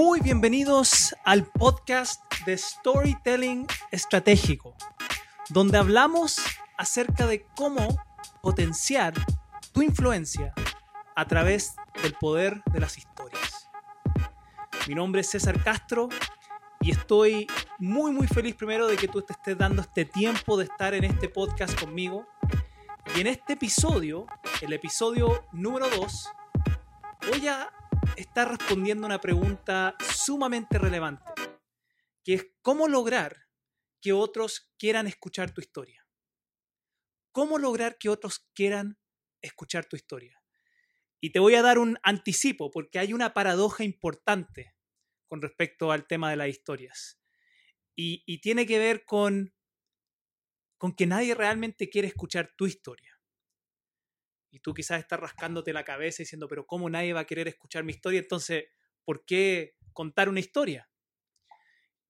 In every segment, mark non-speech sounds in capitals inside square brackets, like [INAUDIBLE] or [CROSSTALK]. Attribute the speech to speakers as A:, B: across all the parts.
A: Muy bienvenidos al podcast de Storytelling Estratégico, donde hablamos acerca de cómo potenciar tu influencia a través del poder de las historias. Mi nombre es César Castro y estoy muy muy feliz primero de que tú te estés dando este tiempo de estar en este podcast conmigo. Y en este episodio, el episodio número 2, voy a estar respondiendo una pregunta sumamente relevante, que es cómo lograr que otros quieran escuchar tu historia. ¿Cómo lograr que otros quieran escuchar tu historia? Y te voy a dar un anticipo, porque hay una paradoja importante con respecto al tema de las historias. Y, tiene que ver con, con que nadie realmente quiere escuchar tu historia. Y tú quizás estás rascándote la cabeza diciendo, pero ¿cómo nadie va a querer escuchar mi historia? Entonces, ¿por qué contar una historia?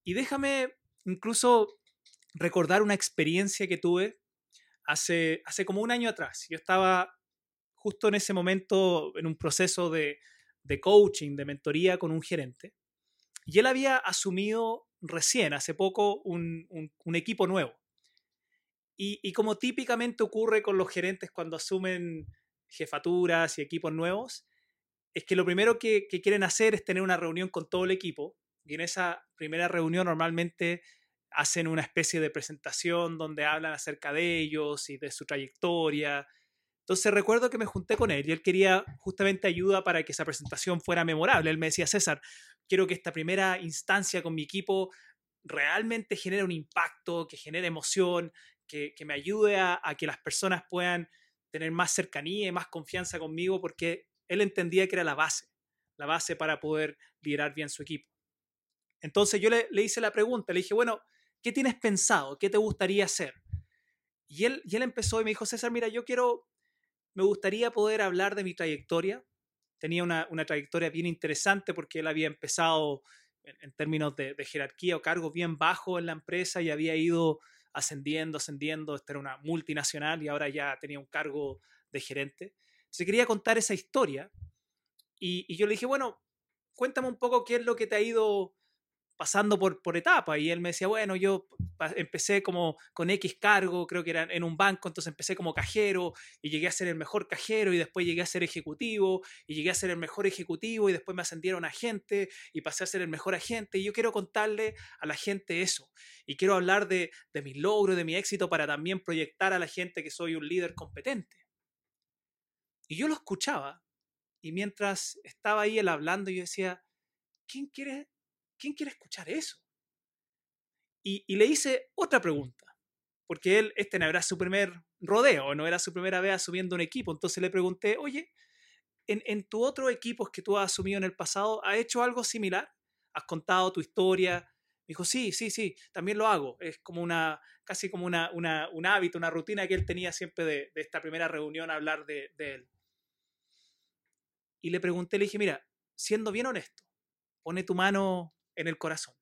A: Y déjame incluso recordar una experiencia que tuve hace, hace como un año atrás. Yo estaba justo en ese momento en un proceso de, de coaching, de mentoría con un gerente. Y él había asumido recién, hace poco, un, un, equipo nuevo. Y, y, como típicamente ocurre con los gerentes cuando asumen jefaturas y equipos nuevos, es que lo primero que, que quieren hacer es tener una reunión con todo el equipo. Y en esa primera reunión normalmente hacen una especie de presentación donde hablan acerca de ellos y de su trayectoria. Entonces recuerdo que me junté con él y él quería justamente ayuda para que esa presentación fuera memorable. Él me decía, César, quiero que esta primera instancia con mi equipo realmente genere un impacto, que genere emoción, que, me ayude a, que las personas puedan tener más cercanía y más confianza conmigo, porque él entendía que era la base, la base para poder liderar bien su equipo. Entonces yo le, hice la pregunta, le dije, bueno, ¿qué tienes pensado? ¿Qué te gustaría hacer? Y él, y él empezó y me dijo, César, mira, yo quiero, me gustaría poder hablar de mi trayectoria, tenía una, trayectoria bien interesante porque él había empezado en, términos de, jerarquía o cargo bien bajo en la empresa y había ido ascendiendo, ascendiendo, esta era una multinacional y ahora ya tenía un cargo de gerente. Se quería contar esa historia y, y, yo le dije, bueno, cuéntame un poco qué es lo que te ha ido pasando por, por etapas. Y él me decía, bueno, yo empecé como con X cargo, creo que era en un banco, entonces empecé como cajero y llegué a ser el mejor cajero y después llegué a ser ejecutivo y llegué a ser el mejor ejecutivo y después me ascendieron a agente y pasé a ser el mejor agente. Y yo quiero contarle a la gente eso. Y quiero hablar de, de mis logros, de mi éxito para también proyectar a la gente que soy un líder competente. Y yo lo escuchaba y mientras estaba ahí él hablando, yo decía, ¿quién quiere ¿quién quiere escuchar eso? Y, le hice otra pregunta, porque él, este no era su primer rodeo, no era su primera vez asumiendo un equipo. Entonces le pregunté, oye, ¿en, en tu otro equipo que tú has asumido en el pasado, ¿has hecho algo similar? ¿Has contado tu historia? Me dijo, sí, sí, sí, también lo hago. Es como una, casi como una, un hábito, una rutina que él tenía siempre de, esta primera reunión, hablar de él. Y le pregunté, le dije, mira, siendo bien honesto, pone tu mano en el corazón.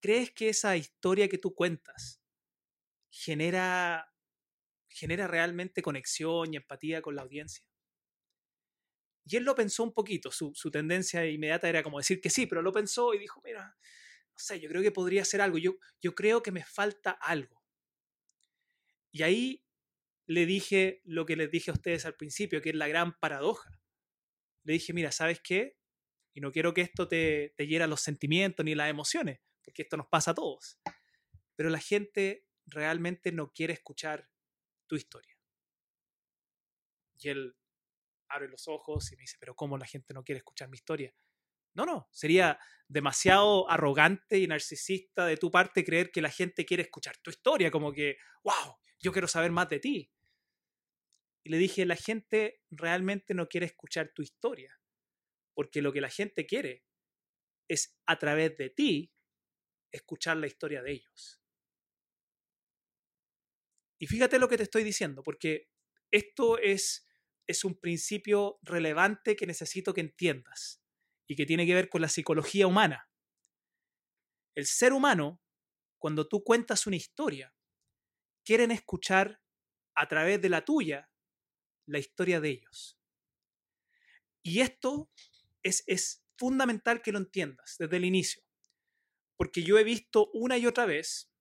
A: ¿Crees que esa historia que tú cuentas genera, genera realmente conexión y empatía con la audiencia? Y él lo pensó un poquito, su, tendencia inmediata era como decir que sí, pero lo pensó y dijo, mira, no sé, yo creo que podría ser algo, yo, yo creo que me falta algo. Y ahí le dije lo que les dije a ustedes al principio, que es la gran paradoja. Le dije, mira, ¿sabes qué? Y no quiero que esto te, te hiera los sentimientos ni las emociones, porque esto nos pasa a todos. Pero la gente realmente no quiere escuchar tu historia. Y él abre los ojos y me dice, pero ¿cómo la gente no quiere escuchar mi historia? No, no, sería demasiado arrogante y narcisista de tu parte creer que la gente quiere escuchar tu historia, como que, wow, yo quiero saber más de ti. Y le dije, la gente realmente no quiere escuchar tu historia porque lo que la gente quiere es a través de ti escuchar la historia de ellos. Y fíjate lo que te estoy diciendo, porque esto es, es un principio relevante que necesito que entiendas y que tiene que ver con la psicología humana. El ser humano, cuando tú cuentas una historia, quieren escuchar a través de la tuya la historia de ellos. Y esto es, fundamental que lo entiendas desde el inicio, porque yo he visto una y otra vez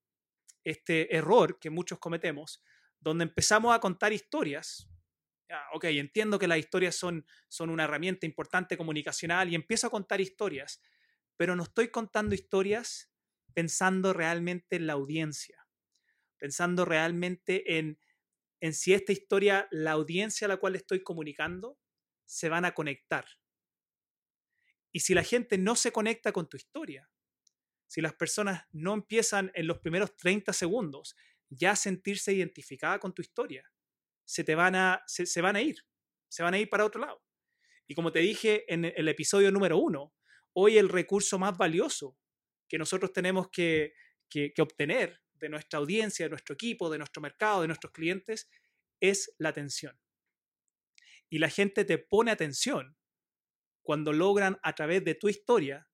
A: este error que muchos cometemos, donde empezamos a contar historias. ok, entiendo que las historias son, son una herramienta importante comunicacional y empiezo a contar historias, pero no estoy contando historias pensando realmente en la audiencia, pensando realmente en, en si esta historia, la audiencia a la cual estoy comunicando, se van a conectar. Y si la gente no se conecta con tu historia, si las personas no empiezan en los primeros 30 segundos ya a sentirse identificada con tu historia, se te van a, se, van a ir, se van a ir para otro lado. Y como te dije en el episodio número uno, hoy el recurso más valioso que nosotros tenemos que, que, que obtener de nuestra audiencia, de nuestro equipo, de nuestro mercado, de nuestros clientes, es la atención. Y la gente te pone atención cuando logran a través de tu historia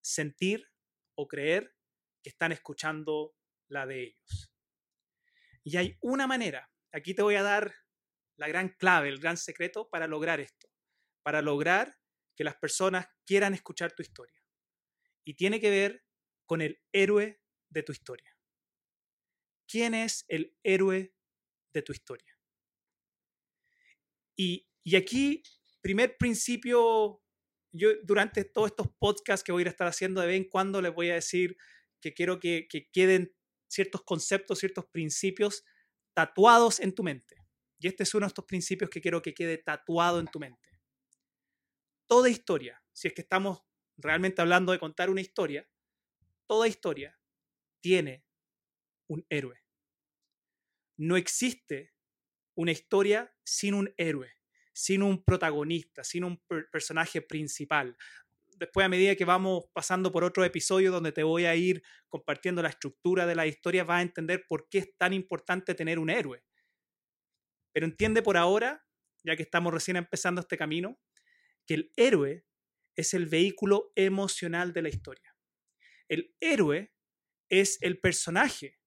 A: sentir o creer que están escuchando la de ellos. Y hay una manera, aquí te voy a dar la gran clave, el gran secreto para lograr esto, para lograr que las personas quieran escuchar tu historia. Y tiene que ver con el héroe de tu historia. ¿Quién es el héroe de tu historia? Y, y aquí, primer principio yo durante todos estos podcasts que voy a estar haciendo de vez en cuando les voy a decir que quiero que, queden ciertos conceptos, ciertos principios tatuados en tu mente. Y este es uno de estos principios que quiero que quede tatuado en tu mente. Toda historia, si es que estamos realmente hablando de contar una historia, toda historia tiene un héroe. No existe una historia sin un héroe sin un protagonista, sin un personaje principal. Después, a medida que vamos pasando por otro episodio donde te voy a ir compartiendo la estructura de la historia, vas a entender por qué es tan importante tener un héroe. Pero entiende por ahora, ya que estamos recién empezando este camino, que el héroe es el vehículo emocional de la historia. El héroe es el personaje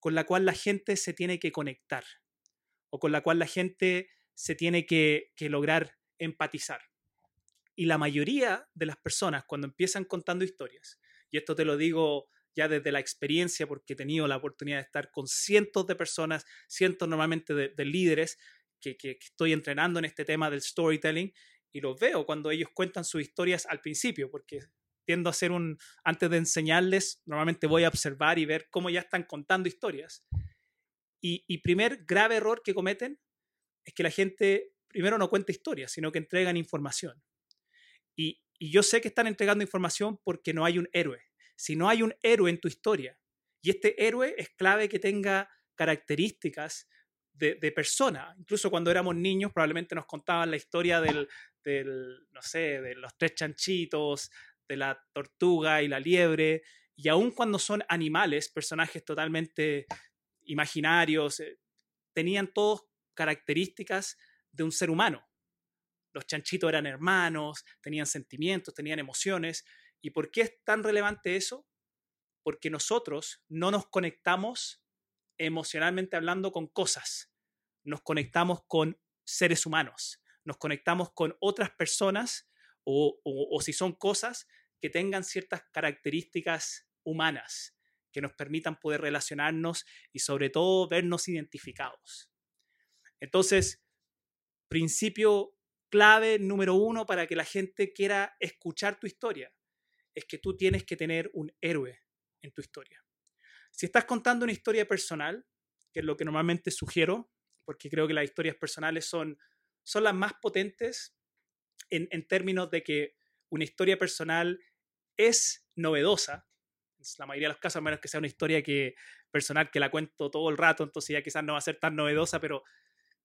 A: con la cual la gente se tiene que conectar o con la cual la gente se tiene que, lograr empatizar. Y la mayoría de las personas cuando empiezan contando historias, y esto te lo digo ya desde la experiencia porque he tenido la oportunidad de estar con cientos de personas, cientos normalmente de, líderes que, estoy entrenando en este tema del storytelling y los veo cuando ellos cuentan sus historias al principio, porque tiendo a hacer un, antes de enseñarles, normalmente voy a observar y ver cómo ya están contando historias. Y, y primer grave error que cometen es que la gente primero no cuenta historias, sino que entregan información. Y, yo sé que están entregando información porque no hay un héroe. Si no hay un héroe en tu historia, y este héroe es clave que tenga características de, persona. Incluso cuando éramos niños probablemente nos contaban la historia del, no sé, de los tres chanchitos, de la tortuga y la liebre, y aun cuando son animales, personajes totalmente imaginarios, eh, tenían todos características de un ser humano. Los chanchitos eran hermanos, tenían sentimientos, tenían emociones. ¿Y por qué es tan relevante eso? Porque nosotros no nos conectamos emocionalmente hablando con cosas, nos conectamos con seres humanos, nos conectamos con otras personas o, o si son cosas que tengan ciertas características humanas que nos permitan poder relacionarnos y sobre todo vernos identificados. Entonces, principio clave número uno para que la gente quiera escuchar tu historia es que tú tienes que tener un héroe en tu historia. Si estás contando una historia personal, que es lo que normalmente sugiero, porque creo que las historias personales son, son las más potentes en, términos de que una historia personal es novedosa, la mayoría de los casos, a menos que sea una historia que, personal que la cuento todo el rato, entonces ya quizás no va a ser tan novedosa, pero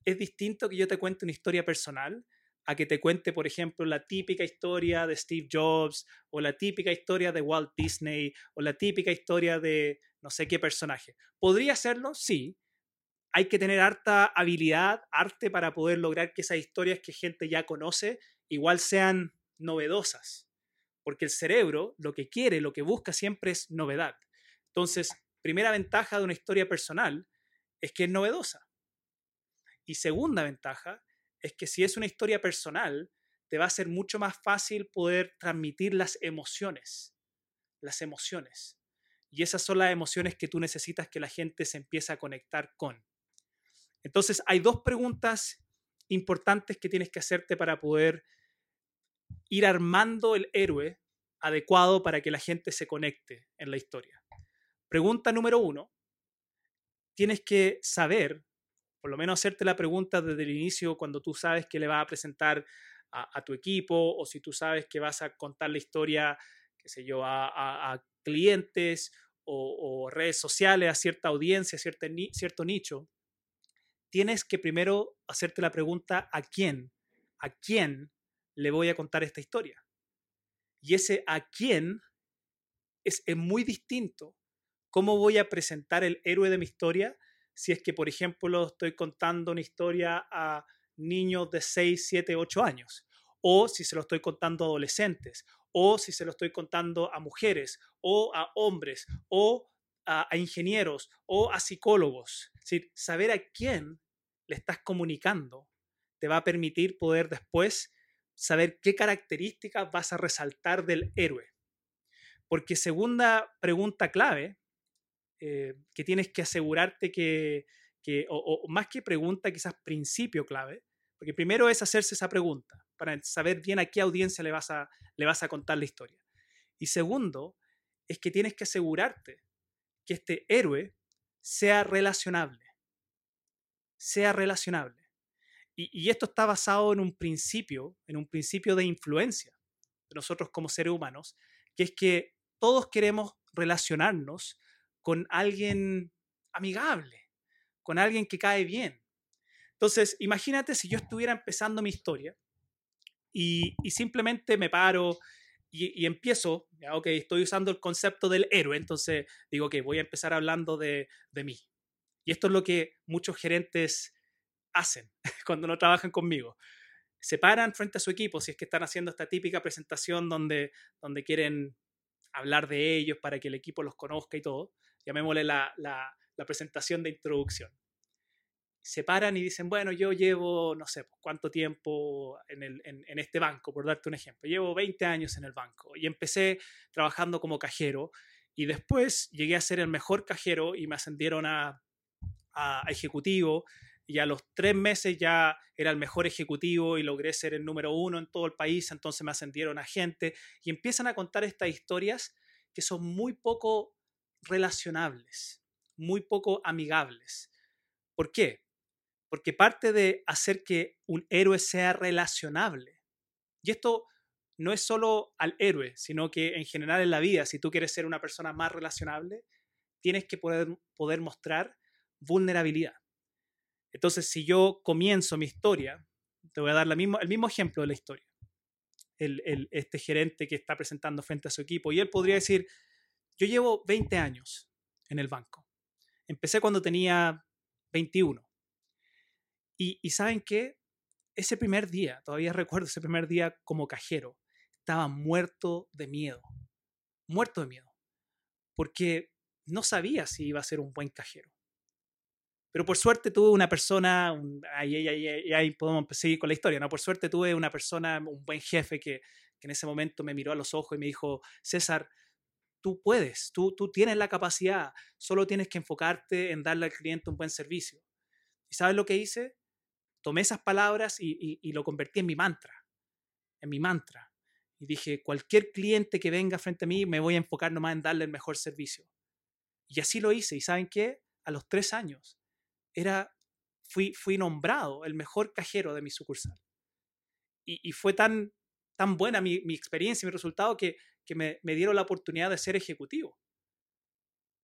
A: es distinto que yo te cuente una historia personal a que te cuente, por ejemplo, la típica historia de Steve Jobs o la típica historia de Walt Disney o la típica historia de no sé qué personaje. ¿Podría hacerlo? Sí. Hay que tener harta habilidad, arte para poder lograr que esas historias que gente ya conoce igual sean novedosas. Porque el cerebro lo que quiere, lo que busca siempre es novedad. Entonces, primera ventaja de una historia personal es que es novedosa. Y segunda ventaja es que si es una historia personal, te va a ser mucho más fácil poder transmitir las emociones. Las emociones. Y esas son las emociones que tú necesitas que la gente se empiece a conectar con. Entonces, hay dos preguntas importantes que tienes que hacerte para poder ir armando el héroe adecuado para que la gente se conecte en la historia. Pregunta número uno, tienes que saber, por lo menos hacerte la pregunta desde el inicio cuando tú sabes que le vas a presentar a, tu equipo o si tú sabes que vas a contar la historia, qué sé yo, a, clientes o, redes sociales, a cierta audiencia, a cierto nicho, tienes que primero hacerte la pregunta a quién, a quién le voy a contar esta historia. Y ese a quién es, muy distinto. ¿Cómo voy a presentar el héroe de mi historia si es que, por ejemplo, estoy contando una historia a niños de 6, 7, 8 años? O si se lo estoy contando a adolescentes, o si se lo estoy contando a mujeres, o a hombres, o a, ingenieros, o a psicólogos. saber a quién le estás comunicando te va a permitir poder después saber qué características vas a resaltar del héroe. Porque segunda pregunta clave, eh, que tienes que asegurarte que, o, más que pregunta, quizás principio clave, porque primero es hacerse esa pregunta para saber bien a qué audiencia le vas a, le vas a contar la historia. Y segundo, es que tienes que asegurarte que este héroe sea relacionable. Sea relacionable. Y, esto está basado en un principio, en un principio de influencia de nosotros como seres humanos, que es que todos queremos relacionarnos con alguien amigable, con alguien que cae bien. Entonces, imagínate si yo estuviera empezando mi historia y, simplemente me paro y, empiezo, ya, estoy usando el concepto del héroe, entonces digo que voy a empezar hablando de, de mí. Y esto es lo que muchos gerentes hacen [LAUGHS] cuando no trabajan conmigo. Se paran frente a su equipo si es que están haciendo esta típica presentación donde, donde quieren hablar de ellos para que el equipo los conozca y todo. Llamémosle la, presentación de introducción. Se paran y dicen, bueno, yo llevo, no sé, cuánto tiempo en este banco, por darte un ejemplo. Llevo 20 años en el banco y empecé trabajando como cajero y después llegué a ser el mejor cajero y me ascendieron a, a ejecutivo y a los tres meses ya era el mejor ejecutivo y logré ser el número uno en todo el país, entonces me ascendieron a gente y empiezan a contar estas historias que son muy poco relacionables, muy poco amigables. ¿Por qué? Porque parte de hacer que un héroe sea relacionable, y esto no es solo al héroe, sino que en general en la vida, si tú quieres ser una persona más relacionable, tienes que poder, poder mostrar vulnerabilidad. Entonces, si yo comienzo mi historia, te voy a dar la el mismo ejemplo de la historia. El, este gerente que está presentando frente a su equipo, y él podría decir, yo llevo 20 años en el banco. Empecé cuando tenía 21. Y, y ¿saben qué? Ese primer día, todavía recuerdo ese primer día como cajero, estaba muerto de miedo. Muerto de miedo. Porque no sabía si iba a ser un buen cajero. Pero por suerte tuve una persona, ahí, ahí, ahí, podemos seguir con la historia, ¿no? Por suerte tuve una persona, un buen jefe que, que, en ese momento me miró a los ojos y me dijo, César, tú puedes, tú, tú tienes la capacidad, solo tienes que enfocarte en darle al cliente un buen servicio. ¿Y sabes lo que hice? Tomé esas palabras y, lo convertí en mi mantra, en mi mantra. Y dije, cualquier cliente que venga frente a mí, me voy a enfocar nomás en darle el mejor servicio. Y así lo hice. ¿Y saben qué? A los tres años era, fui, nombrado el mejor cajero de mi sucursal. Y, fue tan, tan buena mi, mi experiencia mi resultado que, que me, dieron la oportunidad de ser ejecutivo.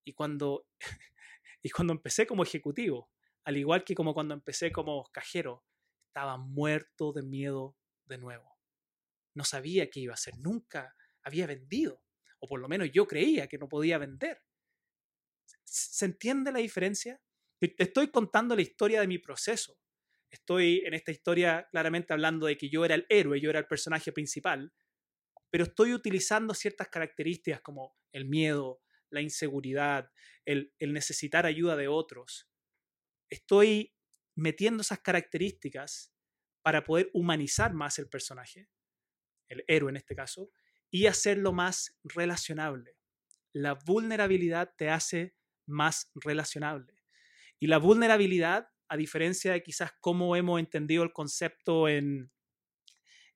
A: Y cuando, [LAUGHS] y cuando empecé como ejecutivo, al igual que como cuando empecé como cajero, estaba muerto de miedo de nuevo. No sabía qué iba a hacer, nunca había vendido, o por lo menos yo creía que no podía vender. ¿Se entiende la diferencia? Te estoy contando la historia de mi proceso. Estoy en esta historia claramente hablando de que yo era el héroe, yo era el personaje principal, pero estoy utilizando ciertas características como el miedo, la inseguridad, el, necesitar ayuda de otros. Estoy metiendo esas características para poder humanizar más el personaje, el héroe en este caso, y hacerlo más relacionable. La vulnerabilidad te hace más relacionable. Y la vulnerabilidad, a diferencia de quizás cómo hemos entendido el concepto en,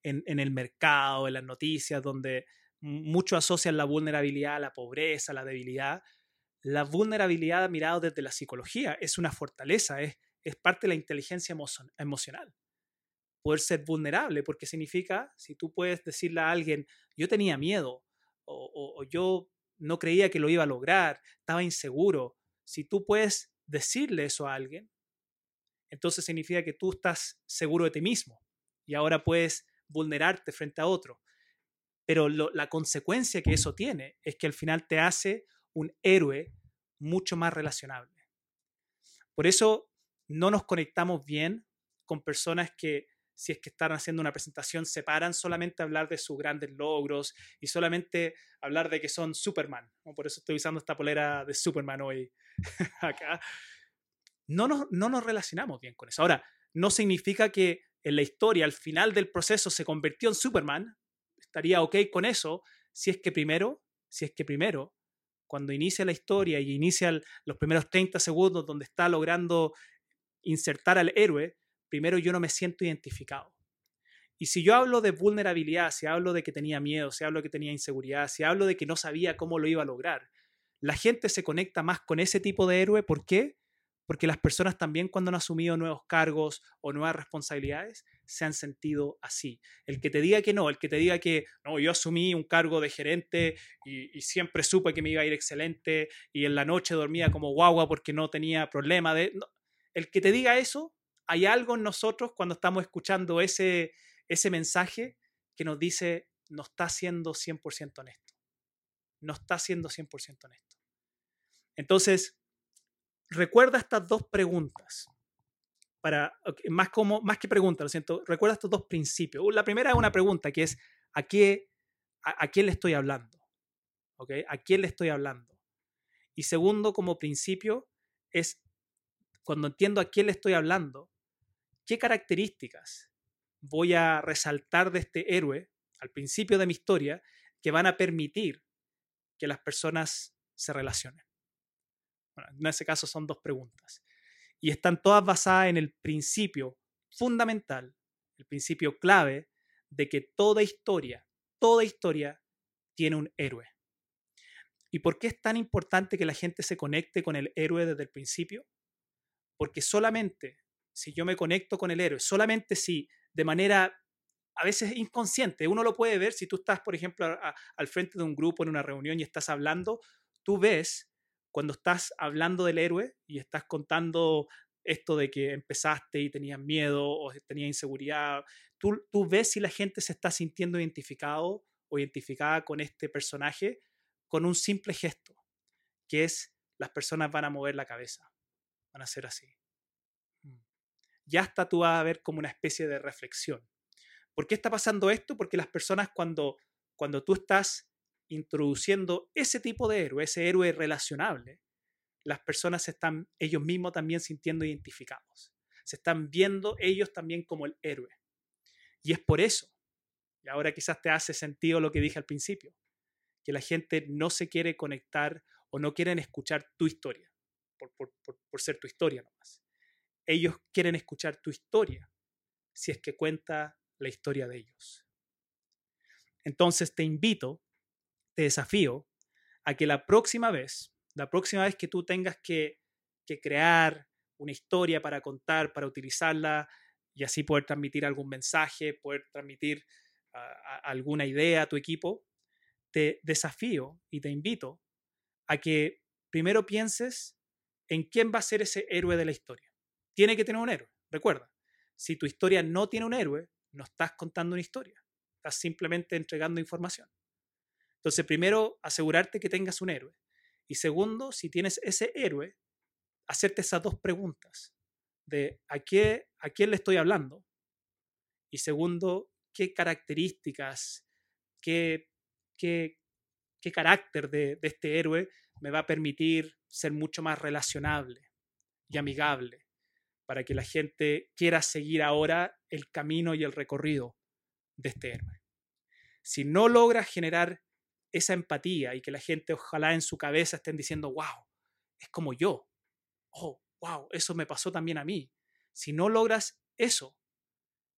A: en, el mercado, en las noticias, donde muchos asocian la vulnerabilidad la pobreza, la debilidad, la vulnerabilidad mirado desde la psicología es una fortaleza, es, es parte de la inteligencia emocional. Poder ser vulnerable, porque significa, si tú puedes decirle a alguien, yo tenía miedo, o yo no creía que lo iba a lograr, estaba inseguro, si tú puedes decirle eso a alguien, entonces significa que tú estás seguro de ti mismo y ahora puedes vulnerarte frente a otro. Pero la consecuencia que eso tiene es que al final te hace un héroe mucho más relacionable. Por eso no nos conectamos bien con personas que si es que están haciendo una presentación, se paran solamente a hablar de sus grandes logros y solamente hablar de que son Superman. Por eso estoy usando esta polera de Superman hoy [LAUGHS] acá. No nos, no nos relacionamos bien con eso. Ahora, no significa que en la historia, al final del proceso, se convirtió en Superman. Estaría ok con eso si es que primero, si es que primero, cuando inicia la historia y inicia los primeros 30 segundos donde está logrando insertar al héroe, primero yo no me siento identificado. Y si yo hablo de vulnerabilidad, si hablo de que tenía miedo, si hablo de que tenía inseguridad, si hablo de que no sabía cómo lo iba a lograr, la gente se conecta más con ese tipo de héroe. ¿Por qué? Porque las personas también cuando han asumido nuevos cargos o nuevas responsabilidades se han sentido así. El que te diga que no, el que te diga que no, yo asumí un cargo de gerente y, siempre supe que me iba a ir excelente y en la noche dormía como guagua porque no tenía problema de... el que te diga eso hay algo en nosotros cuando estamos escuchando ese, ese mensaje que nos dice, no está siendo 100% honesto. No está siendo 100% honesto. Entonces, recuerda estas dos preguntas. Para, más, como, más que preguntas, lo siento, recuerda estos dos principios. La primera es una pregunta que es, ¿a, qué, a, quién le estoy hablando? ¿Okay? ¿A quién le estoy hablando? Y segundo, como principio, es cuando entiendo a quién le estoy hablando, qué características voy a resaltar de este héroe al principio de mi historia que van a permitir que las personas se relacionen. En ese caso son dos preguntas. Y están todas basadas en el principio fundamental, el principio clave de que toda historia, toda historia tiene un héroe. ¿Y por qué es tan importante que la gente se conecte con el héroe desde el principio? Porque solamente si yo me conecto con el héroe, solamente si de manera a veces inconsciente, uno lo puede ver si tú estás, por ejemplo, al frente de un grupo en una reunión y estás hablando, tú ves cuando estás hablando del héroe y estás contando esto de que empezaste y tenías miedo o tenías inseguridad, tú, ves si la gente se está sintiendo identificado o identificada con este personaje con un simple gesto, que es las personas van a mover la cabeza, van a ser así ya hasta tú vas a ver como una especie de reflexión. ¿Por qué está pasando esto? Porque las personas cuando, cuando tú estás introduciendo ese tipo de héroe, ese héroe relacionable, las personas se están ellos mismos también sintiendo identificados. Se están viendo ellos también como el héroe. Y es por eso, y ahora quizás te hace sentido lo que dije al principio, que la gente no se quiere conectar o no quieren escuchar tu historia, por, por, por ser tu historia nomás ellos quieren escuchar tu historia, si es que cuenta la historia de ellos. Entonces te invito, te desafío a que la próxima vez, la próxima vez que tú tengas que, crear una historia para contar, para utilizarla y así poder transmitir algún mensaje, poder transmitir alguna idea a tu equipo, te desafío y te invito a que primero pienses en quién va a ser ese héroe de la historia tiene que tener un héroe. Recuerda, si tu historia no tiene un héroe, no estás contando una historia, estás simplemente entregando información. Entonces, primero, asegurarte que tengas un héroe. Y segundo, si tienes ese héroe, hacerte esas dos preguntas de a, qué, a quién le estoy hablando. Y segundo, qué características, qué, qué, qué carácter de, de este héroe me va a permitir ser mucho más relacionable y amigable para que la gente quiera seguir ahora el camino y el recorrido de este héroe. Si no logras generar esa empatía y que la gente ojalá en su cabeza estén diciendo, wow, es como yo, oh, wow, eso me pasó también a mí. Si no logras eso,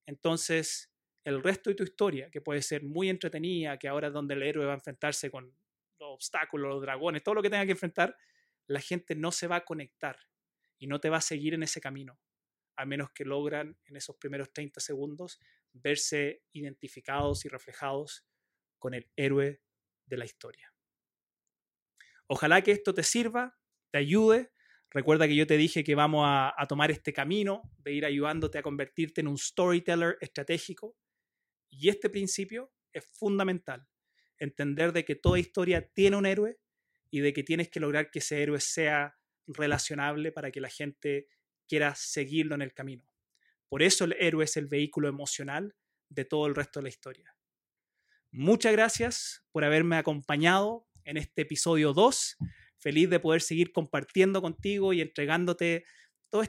A: entonces el resto de tu historia, que puede ser muy entretenida, que ahora es donde el héroe va a enfrentarse con los obstáculos, los dragones, todo lo que tenga que enfrentar, la gente no se va a conectar y no te va a seguir en ese camino, a menos que logran en esos primeros 30 segundos verse identificados y reflejados con el héroe de la historia. Ojalá que esto te sirva, te ayude. Recuerda que yo te dije que vamos a, tomar este camino de ir ayudándote a convertirte en un storyteller estratégico. Y este principio es fundamental. Entender de que toda historia tiene un héroe y de que tienes que lograr que ese héroe sea relacionable para que la gente quiera seguirlo en el camino. Por eso el héroe es el vehículo emocional de todo el resto de la historia. Muchas gracias por haberme acompañado en este episodio 2. Feliz de poder seguir compartiendo contigo y entregándote todos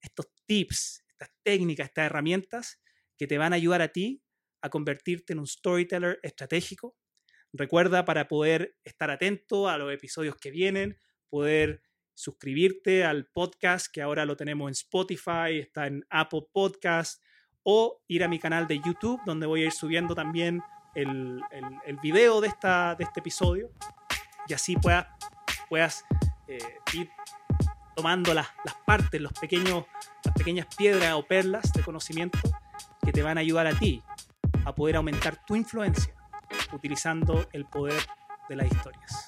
A: estos tips, estas técnicas, estas herramientas que te van a ayudar a ti a convertirte en un storyteller estratégico. Recuerda para poder estar atento a los episodios que vienen, poder suscribirte al podcast que ahora lo tenemos en Spotify, está en Apple Podcast o ir a mi canal de YouTube donde voy a ir subiendo también el, el, video de, esta, de este episodio y así puedas, puedas eh, ir tomando las, las partes, los pequeños, las pequeñas piedras o perlas de conocimiento que te van a ayudar a ti a poder aumentar tu influencia utilizando el poder de las historias.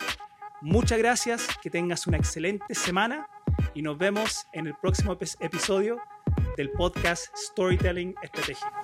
A: Muchas gracias, que tengas una excelente semana y nos vemos en el próximo episodio del podcast Storytelling Estratégico.